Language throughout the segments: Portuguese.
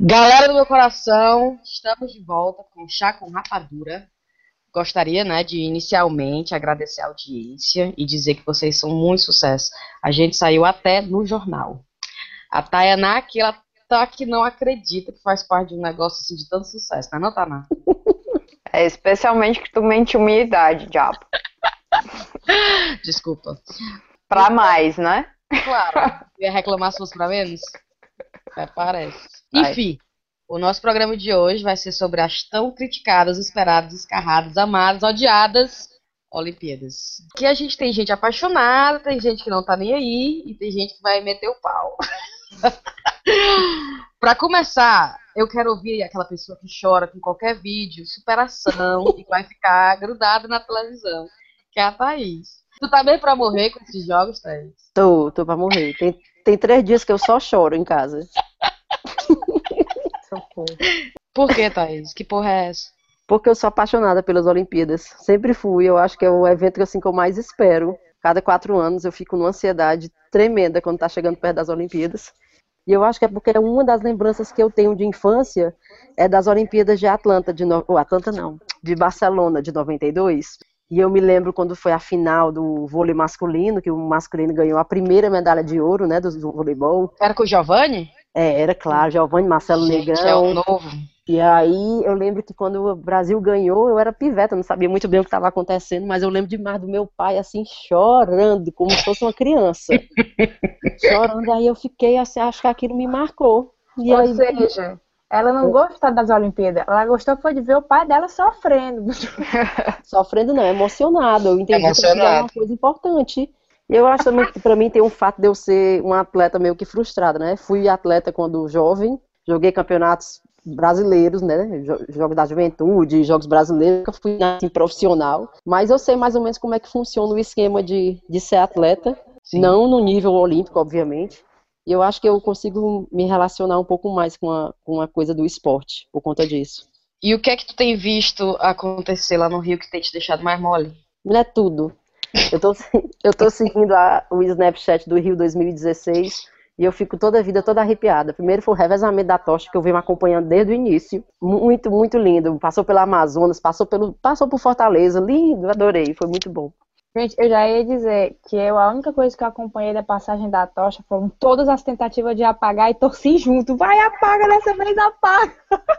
Galera do meu coração, estamos de volta com Chá com Rapadura. Gostaria, né, de inicialmente agradecer a audiência e dizer que vocês são muito sucesso. A gente saiu até no jornal. A Tayaná aqui, ela tá que não acredita que faz parte de um negócio assim de tanto sucesso, né, não, Taná? É especialmente que tu mentiu minha idade, diabo. Desculpa. Pra mais, né? Claro. Ia reclamar se fosse pra menos? É, parece. Vai. Enfim, o nosso programa de hoje vai ser sobre as tão criticadas, esperadas, escarradas, amadas, odiadas Olimpíadas. Que a gente tem gente apaixonada, tem gente que não tá nem aí e tem gente que vai meter o pau. Pra começar, eu quero ouvir aquela pessoa que chora com qualquer vídeo, superação, e vai ficar grudada na televisão, que é a Thaís. Tu tá bem pra morrer com esses jogos, Thaís? Tô, tô pra morrer. Tem, tem três dias que eu só choro em casa. Por que, Thaís? Que porra é essa? Porque eu sou apaixonada pelas Olimpíadas. Sempre fui. Eu acho que é o evento assim, que eu mais espero. Cada quatro anos eu fico numa ansiedade tremenda quando tá chegando perto das Olimpíadas. E eu acho que é porque uma das lembranças que eu tenho de infância é das Olimpíadas de Atlanta, de no... oh, Atlanta não, de Barcelona de 92. E eu me lembro quando foi a final do vôlei masculino, que o masculino ganhou a primeira medalha de ouro, né, do do voleibol. Era com o Giovanni? É, era claro, Giovanni, Marcelo Gente, Negrão. é o novo. E aí eu lembro que quando o Brasil ganhou, eu era piveta, não sabia muito bem o que estava acontecendo, mas eu lembro demais do meu pai assim chorando, como se fosse uma criança. chorando, aí eu fiquei assim, acho que aquilo me marcou. E Ou aí, seja, ela não gostou das Olimpíadas, ela gostou foi de ver o pai dela sofrendo. sofrendo não, emocionado. Eu entendi que aquilo era Emocionado. uma coisa importante. E eu acho também que pra mim tem um fato de eu ser uma atleta meio que frustrada, né? Fui atleta quando jovem, joguei campeonatos brasileiros, né? Jo- Jogos da juventude, jogos brasileiros, nunca fui assim, profissional. Mas eu sei mais ou menos como é que funciona o esquema de, de ser atleta. Sim. Não no nível olímpico, obviamente. E eu acho que eu consigo me relacionar um pouco mais com a, com a coisa do esporte, por conta disso. E o que é que tu tem visto acontecer lá no Rio que tem te deixado mais mole? Não é tudo. Eu tô, eu tô seguindo a- o Snapchat do Rio 2016 e eu fico toda a vida toda arrepiada. Primeiro foi o revezamento da tocha que eu venho acompanhando desde o início. Muito, muito lindo. Passou pela Amazonas, passou pelo, passou por Fortaleza, lindo, adorei, foi muito bom. Gente, eu já ia dizer que eu, a única coisa que eu acompanhei da passagem da tocha foram todas as tentativas de apagar e torci junto. Vai, apaga, dessa vez apaga.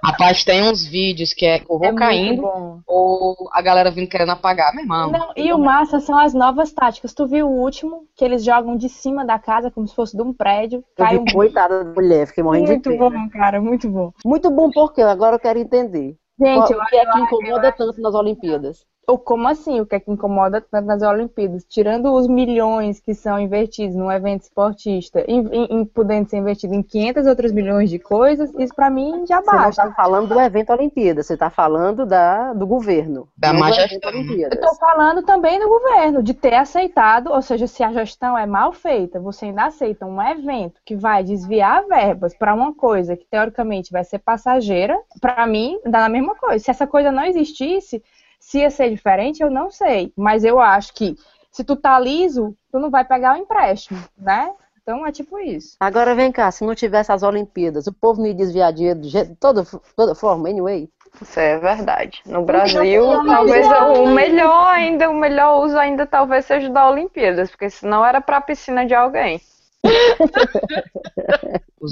Rapaz, tem uns vídeos que é o É voo caindo muito ou a galera vindo querendo apagar, meu irmão. Não, e o massa são as novas táticas. Tu viu o último, que eles jogam de cima da casa, como se fosse de um prédio. Eu Cai vi, um... coitada da mulher, fiquei morrendo de Muito pena. bom, cara, muito bom. Muito bom porque agora eu quero entender. Gente, o que é que incomoda tanto nas Olimpíadas? Ou como assim? O que é que incomoda tanto nas Olimpíadas? Tirando os milhões que são investidos num evento esportista, em, em, em- podendo ser investido em 500 outros milhões de coisas, isso pra mim já Você não basta. está falando do evento Olimpíada, você está falando da, do governo. Da má gestão. tô falando também do governo, de ter aceitado, ou seja, se a gestão é mal feita, você ainda aceita um evento que vai desviar verbas para uma coisa que teoricamente vai ser passageira, pra mim dá na mesma coisa. Se essa coisa não existisse, se ia ser diferente, eu não sei. Mas eu acho que se tu tá liso, tu não vai pegar o empréstimo, né? Então é tipo isso. Agora vem cá, se não tivesse as Olimpíadas, o povo não ia desviar dinheiro de je- toda, toda forma, anyway. Isso é verdade. No Brasil, Então, talvez mas- o melhor ainda, o melhor uso ainda talvez seja da Olimpíadas, porque senão era pra piscina de alguém.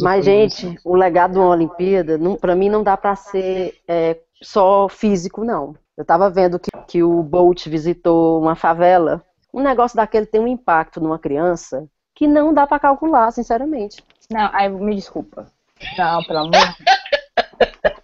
Mas, gente, o legado de uma Olimpíada, não, para mim, não dá para ser é, só físico, não. Eu tava vendo que, que o Bolt visitou uma favela. Um negócio daquele tem um impacto numa criança que não dá para calcular, sinceramente. Não, aí me desculpa. Não, pelo amor.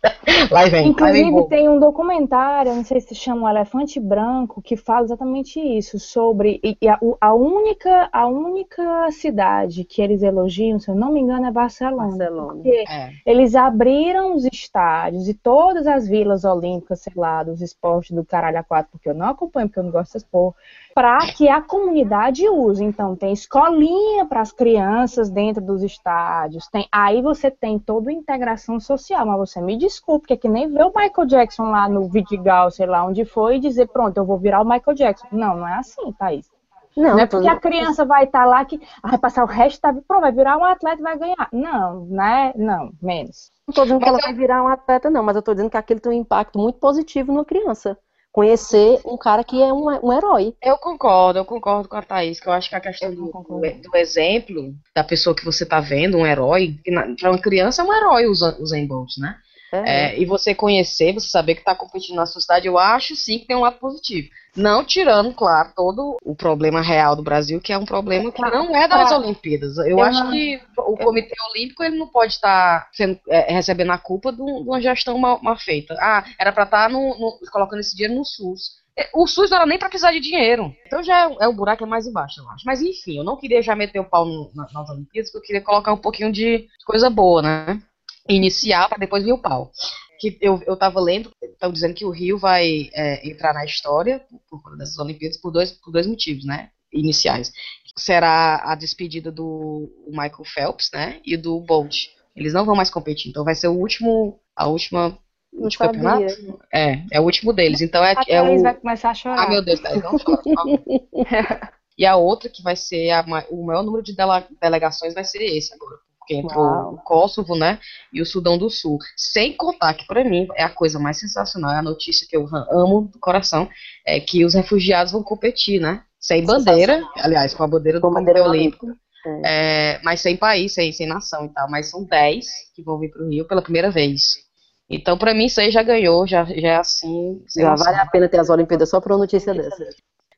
Lá vem, lá vem Inclusive, tem um documentário, não sei se se chama O Elefante Branco, que fala exatamente isso, sobre e- a, a única, a única cidade que eles elogiam, se eu não me engano, é Barcelona. Barcelona. Porque É. eles abriram os estádios e todas as vilas olímpicas, sei lá, dos esportes do caralho a quatro, porque eu não acompanho, porque eu não gosto dessas porra, para que a comunidade use. Então, tem escolinha para as crianças dentro dos estádios, tem, aí você tem toda a integração social, mas você me desculpe, que é que nem ver o Michael Jackson lá no Vidigal, sei lá onde foi, e dizer, pronto, eu vou virar o Michael Jackson. Não, não é assim, Thaís. Não, Não é porque a criança vai estar lá que ah, vai passar o resto da vida, pronto, vai virar um atleta e vai ganhar. Não, né? Não, menos. Não tô dizendo que ela vai virar um atleta, não, mas eu tô dizendo que aquilo tem um impacto muito positivo numa criança. Conhecer um cara que é um, um herói. Eu concordo, eu concordo com a Thaís, que eu acho que a questão do, do- exemplo da pessoa que você tá vendo, um herói, para uma criança é um herói o Usa- Usain Bolt, né? É. É, e você conhecer, você saber que está competindo na sua cidade, eu acho sim que tem um lado positivo. Não tirando, claro, todo o problema real do Brasil, que é um problema que não é das Olimpíadas. Eu, Eu acho não- que o Comitê Olímpico ele não pode estar sendo, é, recebendo a culpa de, um- uma gestão mal, mal feita. Ah, era para estar no, no- colocando esse dinheiro no SUS. É, O SUS não era nem para precisar de dinheiro. Então já é, é o buraco é mais embaixo, eu acho. Mas enfim, eu não queria já meter o pau no- na- nas Olimpíadas, porque eu queria colocar um pouquinho de coisa boa, né? Iniciar para depois vir o pau que eu, eu tava lendo, estão dizendo que o Rio vai é, entrar na história por conta dessas Olimpíadas por dois, por dois motivos, né? Iniciais. Será a despedida do Michael Phelps, né? E do Bolt. Eles não vão mais competir, então vai ser o último, a última, Não último campeonato. sabia. É, é o último deles. Então é, A é o. vai começar a chorar. Ah, meu Deus, Thaís, não chora, por favor. E a outra que vai ser a o maior número de dela- delegações vai ser esse agora. Porque entrou Uau. o Kosovo, né? E o Sudão do Sul. Sem contar que, pra mim, é a coisa mais sensacional, é a notícia que eu amo do coração, é que os refugiados vão competir, né? Sem bandeira, aliás, com a bandeira do Comitê Olímpico, olímpica. é, mas sem país, sem, sem nação e tal. Mas são 10 que vão vir pro Rio pela primeira vez. Então, pra mim, isso aí já ganhou, já, já é assim. Já noção. vale a pena ter as Olimpíadas só por uma notícia dessa.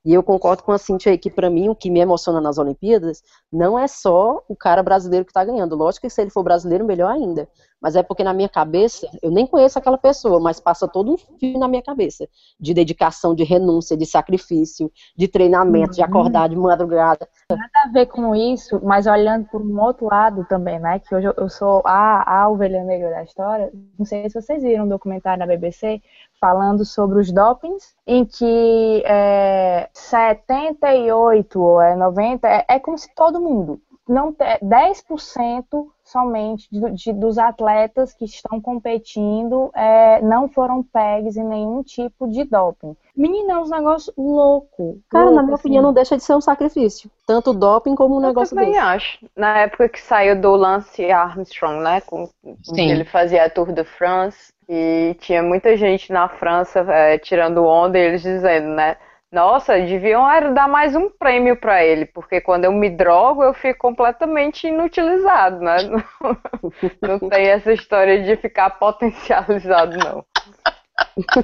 E eu concordo com a Cintia aí que, pra mim, o que me emociona nas Olimpíadas não é só o cara brasileiro que tá ganhando. Lógico que se ele for brasileiro, melhor ainda. Mas é porque na minha cabeça, eu nem conheço aquela pessoa, mas passa todo um filme na minha cabeça. De dedicação, de renúncia, de sacrifício, de treinamento, de Uhum. acordar de madrugada. nada a ver com isso, mas olhando por um outro lado também, né? Que hoje eu- sou a, a ovelha negra da história. Não sei se vocês viram um documentário na BBC falando sobre os dopings, em que é, 78 ou é 90, é, é como se todo mundo, não te- 10% somente de, de- dos atletas que estão competindo é, não foram pegues em nenhum tipo de doping. Menina, é um negócio louco. Cara, na louco, minha assim. opinião, não deixa de ser um sacrifício. Tanto o doping como um Eu negócio também desse. acho. Na época que saiu do Lance Armstrong, né? Com, Sim. ele fazia a Tour de France. E tinha muita gente na França eh, tirando onda e eles dizendo, né? Nossa, deviam dar mais um prêmio para ele, porque quando eu me drogo eu fico completamente inutilizado, né? Não, não tem essa história de ficar potencializado, não.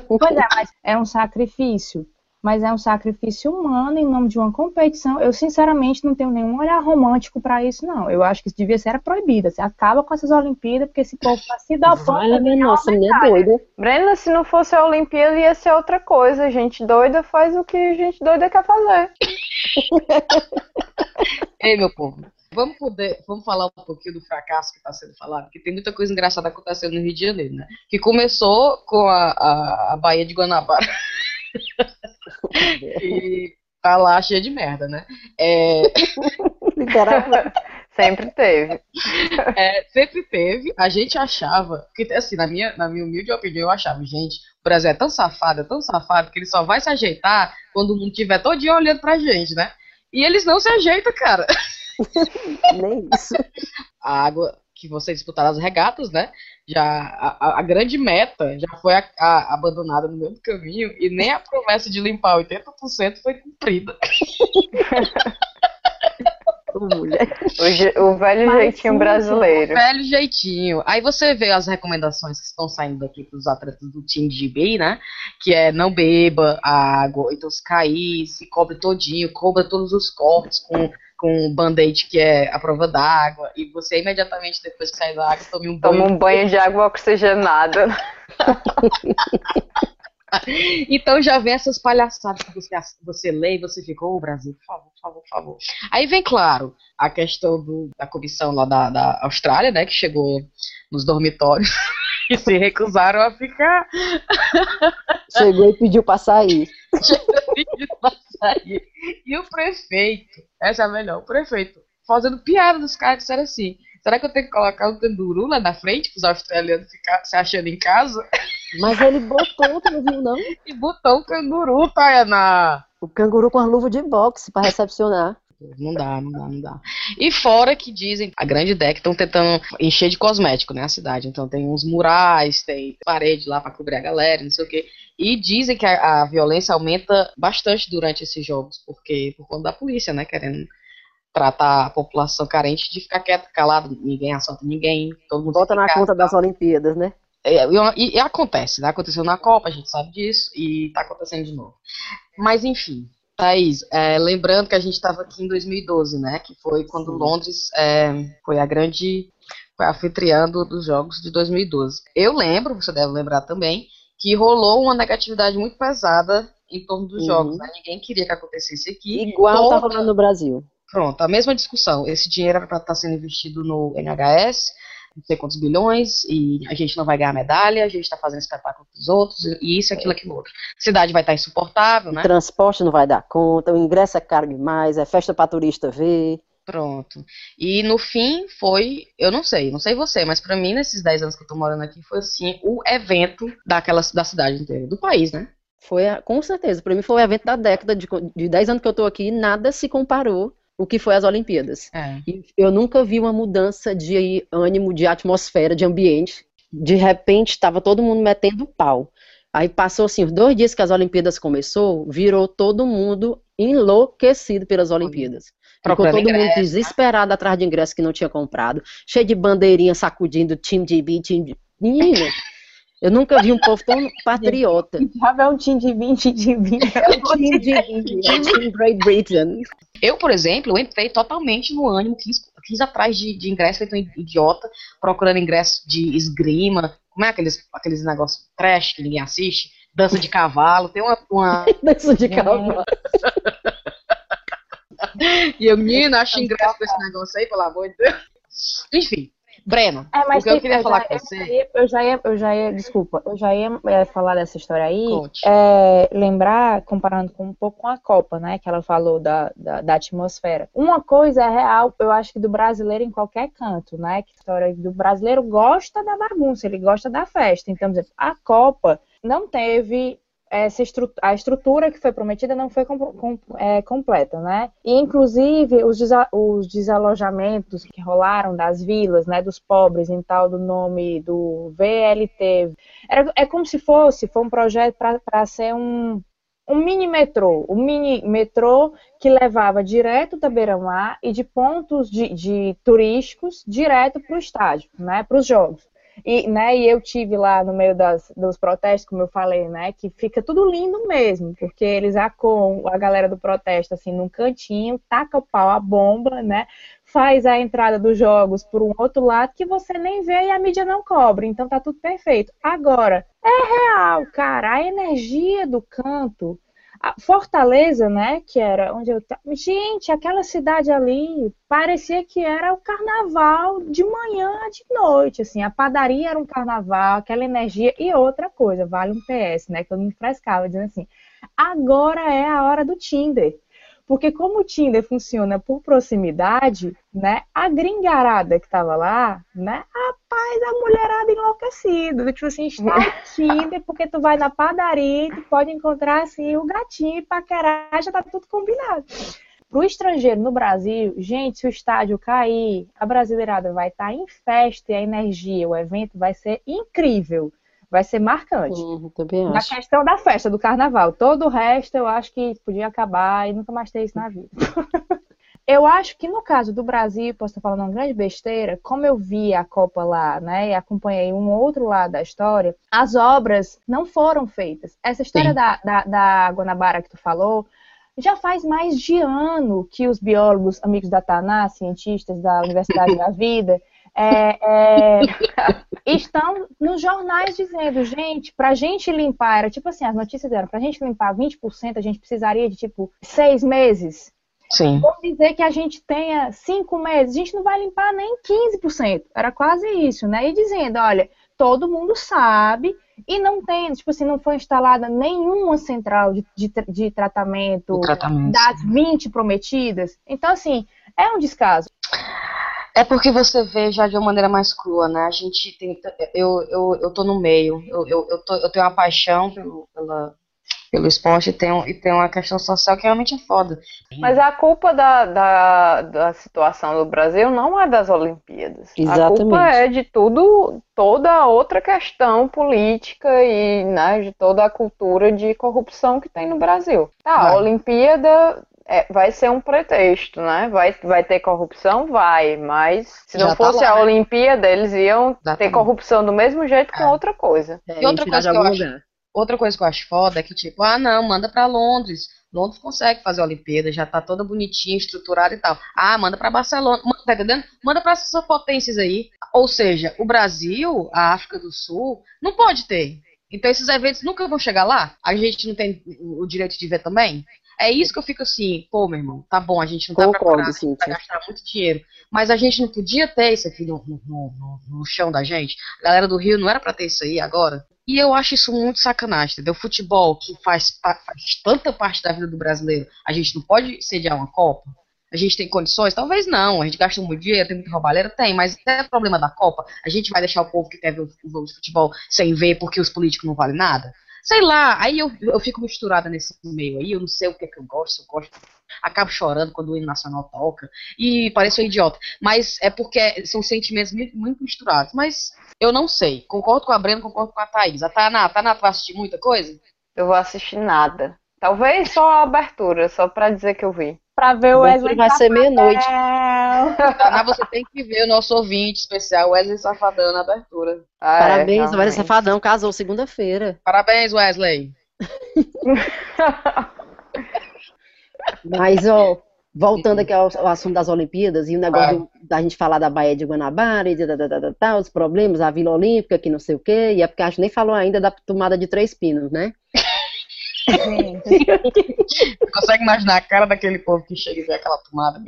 Pois é, mas é um sacrifício. Mas é um sacrifício humano em nome de uma competição. Eu, sinceramente, não tenho nenhum olhar romântico pra isso, não. Eu acho que isso devia ser proibido. Você acaba com essas Olimpíadas, porque esse povo tá se dopando. Olha, minha nossa, menina é doida. Brenda, se não fosse a Olimpíada ia ser outra coisa. Gente doida faz o que gente doida quer fazer. Ei, meu povo, vamos poder, vamos falar um pouquinho do fracasso que está sendo falado, porque tem muita coisa engraçada acontecendo no Rio de Janeiro, né? Que começou com a, a, a Baía de Guanabara e tá lá cheia de merda, né? É, Literalmente. Sempre teve. é, sempre teve, a gente achava, que assim, na minha, na minha humilde opinião, eu achava, gente, o Brasil é tão safado, é tão safado, que ele só vai se ajeitar quando o mundo estiver todo dia olhando pra gente, né? E eles não se ajeitam, cara. Nem isso. a água que vocês disputaram as regatas, né? Já a, a- grande meta já foi a- a- abandonada no meio do caminho e nem a promessa de limpar 80% foi cumprida. O, o velho Mas jeitinho sim, brasileiro. Velho jeitinho. Aí você vê as recomendações que estão saindo daqui para os atletas do time de GB, né? Que é não beba a água, então se cair, se cobre todinho, cobra todos os cortes com com band-aid que é a prova d'água e você imediatamente depois que sair da água tome um banho Toma um banho de água oxigenada. Então já vem essas palhaçadas que você, você lê e você fica, ô Brasil, por favor, por favor, por favor. Aí vem, claro, a questão do- da comissão lá da, da Austrália, né, que chegou nos dormitórios e se recusaram a ficar Chegou e pediu pra sair. pra sair. E o prefeito, essa é a melhor, o prefeito, fazendo piada dos caras, disseram assim, será que eu tenho que colocar um canguru lá na frente para os australianos ficar se achando em casa? Mas ele botou, tu não viu, não? E botou um canguru, Tayana. O canguru com a luva de boxe para recepcionar. Não dá, não dá, não dá. E fora que dizem, a grande ideia é que estão tentando encher de cosmético, né, a cidade. Então tem uns murais, tem parede lá para cobrir a galera, não sei o quê. E dizem que a, a, violência aumenta bastante durante esses jogos, porque por conta da polícia, né, querendo tratar a população carente de ficar quieto, calado, ninguém assalta ninguém, todo mundo Volta na conta das Olimpíadas, né? É, e, e, acontece, né? Aconteceu na Copa, a gente sabe disso, e tá acontecendo de novo. Mas enfim, Thaís, é, lembrando que a gente estava aqui em 2012, né? Que foi quando Sim. Londres é, foi a grande foi anfitriã dos Jogos de 2012. Eu lembro, você deve lembrar também, que rolou uma negatividade muito pesada em torno dos uhum. Jogos. Né? Ninguém queria que acontecesse aqui. Igual tá toda... tá rolando no Brasil. Pronto, a mesma discussão. Esse dinheiro era para estar tá sendo investido no NHS, não sei quantos bilhões, e a gente não vai ganhar medalha, a gente está fazendo espetáculo para os outros, e isso, aquilo, aquilo outro. A cidade vai estar tá insuportável, né? O transporte não vai dar conta, o ingresso é caro demais, é festa para turista ver. Pronto. E no fim foi, eu não sei, não sei você, mas para mim, nesses 10 anos que eu tô morando aqui, foi assim, o evento daquela, da cidade inteira, do país, né? Foi, com certeza, para mim foi o evento da década, de, de 10 anos que eu tô aqui, nada se comparou o que foi as Olimpíadas. É. eu nunca vi uma mudança de ânimo, de atmosfera, de ambiente. De repente, estava todo mundo metendo pau. Aí passou assim, os dois dias que as Olimpíadas começou, virou todo mundo enlouquecido pelas Olimpíadas. Ficou todo ingresso, mundo né? desesperado atrás de ingresso que não tinha comprado, cheio de bandeirinha sacudindo Team GB, Team GB. Menina, eu nunca vi um povo tão patriota. Já é um time de 20 de 20. É um time de 20, é um time Great Britain. Eu, por exemplo, entrei totalmente no ânimo, quis, quis atrás de, de ingresso, feito um idiota, procurando ingresso de esgrima, como é aqueles, aqueles negócios trash que ninguém assiste? Dança de cavalo, tem uma... uma... Dança de cavalo. e eu, menina, acho ingresso pra esse negócio aí, pelo amor de Deus. Enfim, Breno, é, mas o que eu queria eu falar com você. Eu já ia, eu já ia, desculpa, eu já ia é, falar dessa história aí. É, lembrar, comparando com um pouco com a Copa, né? Que ela falou da, da, da, atmosfera. Uma coisa é real, eu acho que do brasileiro em qualquer canto, né? Que história do brasileiro gosta da bagunça, ele gosta da festa. Então, por exemplo, a Copa não teve essa estru a estrutura que foi prometida não foi com, com, é, completa, né? E inclusive os, desa os desalojamentos que rolaram das vilas, né, dos pobres, em tal do nome do VLT, era, é como se fosse, foi um projeto para ser um um mini metrô, um mini metrô que levava direto da beira-mar e de pontos de, de turísticos direto para o estádio, né, para os jogos. E, né, e eu tive lá no meio das, dos protestos, como eu falei, né, que fica tudo lindo mesmo, porque eles acom a galera do protesto assim num cantinho, taca o pau a bomba, né, faz a entrada dos jogos por um outro lado que você nem vê e a mídia não cobre, então tá tudo perfeito. Agora, é real, cara, a energia do canto a Fortaleza, né, que era onde eu tava. Gente, aquela cidade ali parecia que era o carnaval de manhã, de noite, assim. A padaria era um carnaval, aquela energia. E outra coisa, vale um PS, né, que eu me frescava dizendo assim: agora é a hora do Tinder. Porque como o Tinder funciona por proximidade, né? A gringarada que tava lá, né? Rapaz, a mulherada enlouquecida. Tipo assim, está Tinder, porque tu vai na padaria e tu pode encontrar assim o gatinho e paquerar, já tá tudo combinado. Pro estrangeiro no Brasil, gente, se o estádio cair, a brasileirada vai estar tá em festa e a energia, o evento vai ser incrível vai ser marcante. Também acho. Na questão da festa, do carnaval. Todo o resto eu acho que podia acabar e nunca mais ter isso na vida. eu acho que no caso do Brasil, posso estar falando uma grande besteira, como eu vi a Copa lá, né, e acompanhei um outro lado da história, as obras não foram feitas. Essa história da, da, da Guanabara que tu falou, já faz mais de ano que os biólogos, amigos da Taná, cientistas da Universidade da Vida, é, é, estão nos jornais dizendo, gente, para a gente limpar, era tipo assim, as notícias eram, para a gente limpar 20%, a gente precisaria de tipo seis meses. Sim. Vamos dizer que a gente tenha cinco meses, a gente não vai limpar nem 15%. Era quase isso, né? E dizendo, olha, todo mundo sabe e não tem, tipo assim, não foi instalada nenhuma central de, de, de tratamento, tratamento das 20 prometidas. Então, assim, é um descaso. É porque você vê já de uma maneira mais crua, né? A gente tem. Eu, eu, eu tô no meio. Eu, eu, eu, tô, eu tenho uma paixão pelo, pela, pelo esporte e tem, e tem uma questão social que realmente é foda. Mas a culpa da, da, da situação do Brasil não é das Olimpíadas. Exatamente. A culpa é de tudo, toda outra questão política e né, de toda a cultura de corrupção que tem no Brasil. Tá, a. Olimpíada é, vai ser um pretexto, né? Vai, vai ter corrupção? Vai, mas se Já não tá fosse lá, a né? Olimpíada, eles iam ter Exatamente. corrupção do mesmo jeito com É. outra coisa. É, E outra coisa que eu acho-. Outra coisa que eu acho foda é que, tipo, ah, não, manda pra Londres. Londres consegue fazer a Olimpíada, já tá toda bonitinha, estruturada e tal. Ah, manda pra Barcelona. Manda, tá entendendo? Manda pra essas potências aí. Ou seja, o Brasil, a África do Sul, não pode ter. Então esses eventos nunca vão chegar lá. A gente não tem o direito de ver também. É isso que eu fico assim, pô, meu irmão, tá bom, a gente não tá preparado, a gente vai Cíntia. gastar muito dinheiro. Mas a gente não podia ter isso aqui no, no, no, no chão da gente. A galera do Rio não era pra ter isso aí agora. E eu acho isso muito sacanagem, entendeu? Futebol, que faz, faz tanta parte da vida do brasileiro, a gente não pode sediar uma Copa? A gente tem condições? Talvez não. A gente gasta muito dinheiro, tem muita roubalheira? Tem, mas é problema da Copa. A gente vai deixar o povo que quer ver o jogo de futebol sem ver porque os políticos não valem nada? Sei lá, aí eu, eu fico misturada nesse meio aí, eu não sei o que é que eu gosto, eu gosto. Acabo chorando quando o hino nacional toca. E pareço um idiota. Mas é porque são sentimentos muito, muito misturados. Mas eu não sei. Concordo com a Brena, concordo com a Thaís. A Tainá, Tainá, tu vai assistir muita coisa? Eu vou assistir nada. Talvez só a abertura, só pra dizer que eu vi. Pra ver o Wesley vai ser meia-noite. Tainá, você tem que ver o nosso ouvinte especial, Wesley Safadão, na abertura. Ah, é, Parabéns, o Wesley. Safadão casou segunda-feira. Parabéns, Wesley. Mas, ó, voltando aqui ao, ao assunto das Olimpíadas e o negócio do- da gente falar da Baía de Guanabara e da, da, da, da, os problemas, a Vila Olímpica, que não sei o quê, e é porque a gente nem falou ainda da tomada de três pinos, né? Gente, consegue imaginar a cara daquele povo que chega e vê aquela tomada?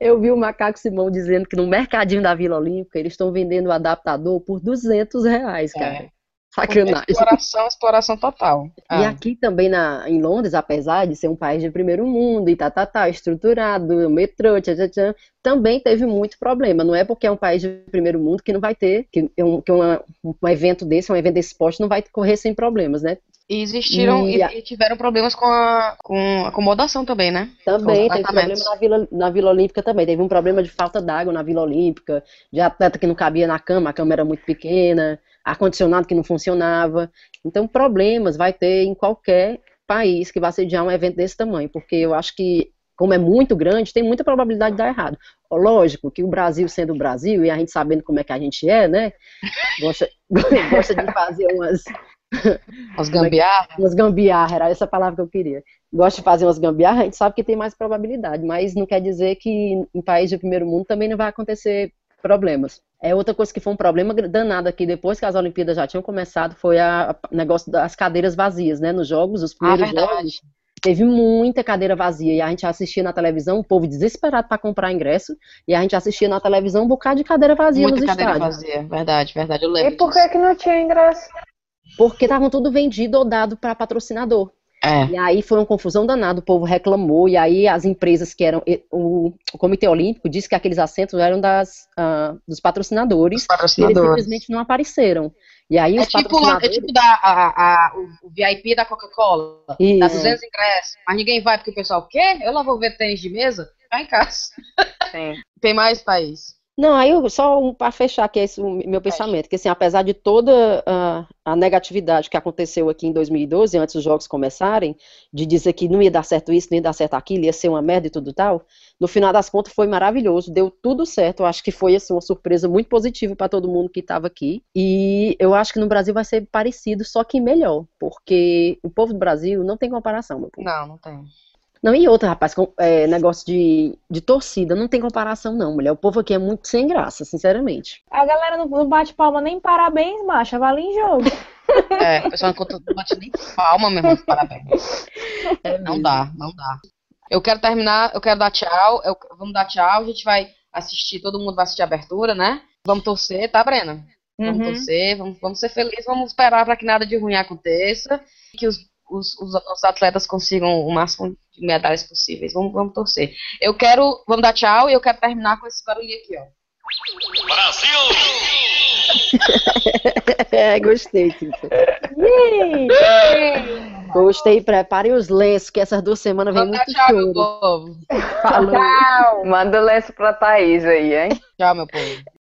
Eu vi o Macaco Simão dizendo que no mercadinho da Vila Olímpica eles estão vendendo o adaptador por 200 reais, É. cara. Sacanagem. Exploração, exploração total. E Ah, aqui também na, em Londres, apesar de ser um país de primeiro mundo e tá, tá, tá, estruturado, metrô, tchan, tchan, também teve muito problema. Não é porque é um país de primeiro mundo que não vai ter, que, um, que uma- um evento desse, um evento desse esporte não vai correr sem problemas, né? E existiram E e, tiveram problemas com a com acomodação também, né? Também teve problema na Vila, na Vila Olímpica também. Teve um problema de falta d'água na Vila Olímpica, de atleta que não cabia na cama, a cama era muito pequena, ar-condicionado que não funcionava. Então, problemas vai ter em qualquer país que vai sediar um evento desse tamanho, porque eu acho que, como é muito grande, tem muita probabilidade de dar errado. Lógico que o Brasil sendo o Brasil, e a gente sabendo como é que a gente é, né? Gosta, gosta de fazer umas, Os gambiarra. umas gambiarra, era essa palavra que eu queria. Gosta de fazer umas gambiarra, a gente sabe que tem mais probabilidade, mas não quer dizer que em país de primeiro mundo também não vai acontecer problemas. É outra coisa que foi um problema danado aqui depois que as Olimpíadas já tinham começado, foi a a negócio das cadeiras vazias, né? Nos jogos, os Ah, primeiros verdade. jogos, teve muita cadeira vazia e a gente assistia na televisão, o povo desesperado para comprar ingresso, e a gente assistia na televisão um bocado de cadeira vazia Muita nos cadeira estádios. vazia. Verdade, verdade. Eu E lembro por disso. que que não tinha ingresso? Porque estavam tudo vendido ou dado para patrocinador. É. E aí foi uma confusão danada, o povo reclamou, e aí as empresas que eram. O, o Comitê Olímpico disse que aqueles assentos eram das, ah, dos patrocinadores, Os e eles patrocinadores. simplesmente não apareceram. E aí É os tipo, é patrocinadores. tipo da, a, a- o, VIP da Coca-Cola. Dá Isso. 200 ingressos. Mas ninguém vai porque o pessoal quer. Eu lá vou ver tênis de mesa. Vai em casa. Sim. Tem mais país. Não, aí eu- só um, para fechar é esse o meu pensamento, que assim, apesar de toda ah, a negatividade que aconteceu aqui em 2012, antes dos jogos começarem, de dizer que não ia dar certo isso, não ia dar certo aquilo, ia ser uma merda e tudo tal, no final das contas foi maravilhoso, deu tudo certo, eu acho que foi assim, uma surpresa muito positiva para todo mundo que estava aqui, e eu acho que no Brasil vai ser parecido, só que melhor, porque o povo do Brasil não tem comparação, meu povo. Não, não tem. Não, e outra, rapaz, com- é, negócio de, de torcida, não tem comparação, não, mulher. O povo aqui é muito sem graça, sinceramente. a galera não, não bate palma nem parabéns, macha, vale em jogo. É, o pessoal não bate nem palma, meu irmão. Parabéns. Não dá, não dá. Eu quero terminar, eu quero dar tchau. eu- vamos dar tchau. A gente vai assistir, todo mundo vai assistir a abertura, né? Vamos torcer, tá, Brena? Vamos Uhum. torcer, vamos, vamos ser felizes, vamos esperar para que nada de ruim aconteça que os, os, os, os atletas consigam o máximo de medalhas possíveis. Vamos, vamos torcer. Eu quero, vamos dar tchau e eu quero terminar com esse barulhinho aqui, ó. É, gostei, Cíntia. Gostei, preparem os lenços, que essas duas semanas vem muito tchau, meu choro. povo. Falou. Manda o lenço pra Thaís aí, hein? Tchau, meu povo.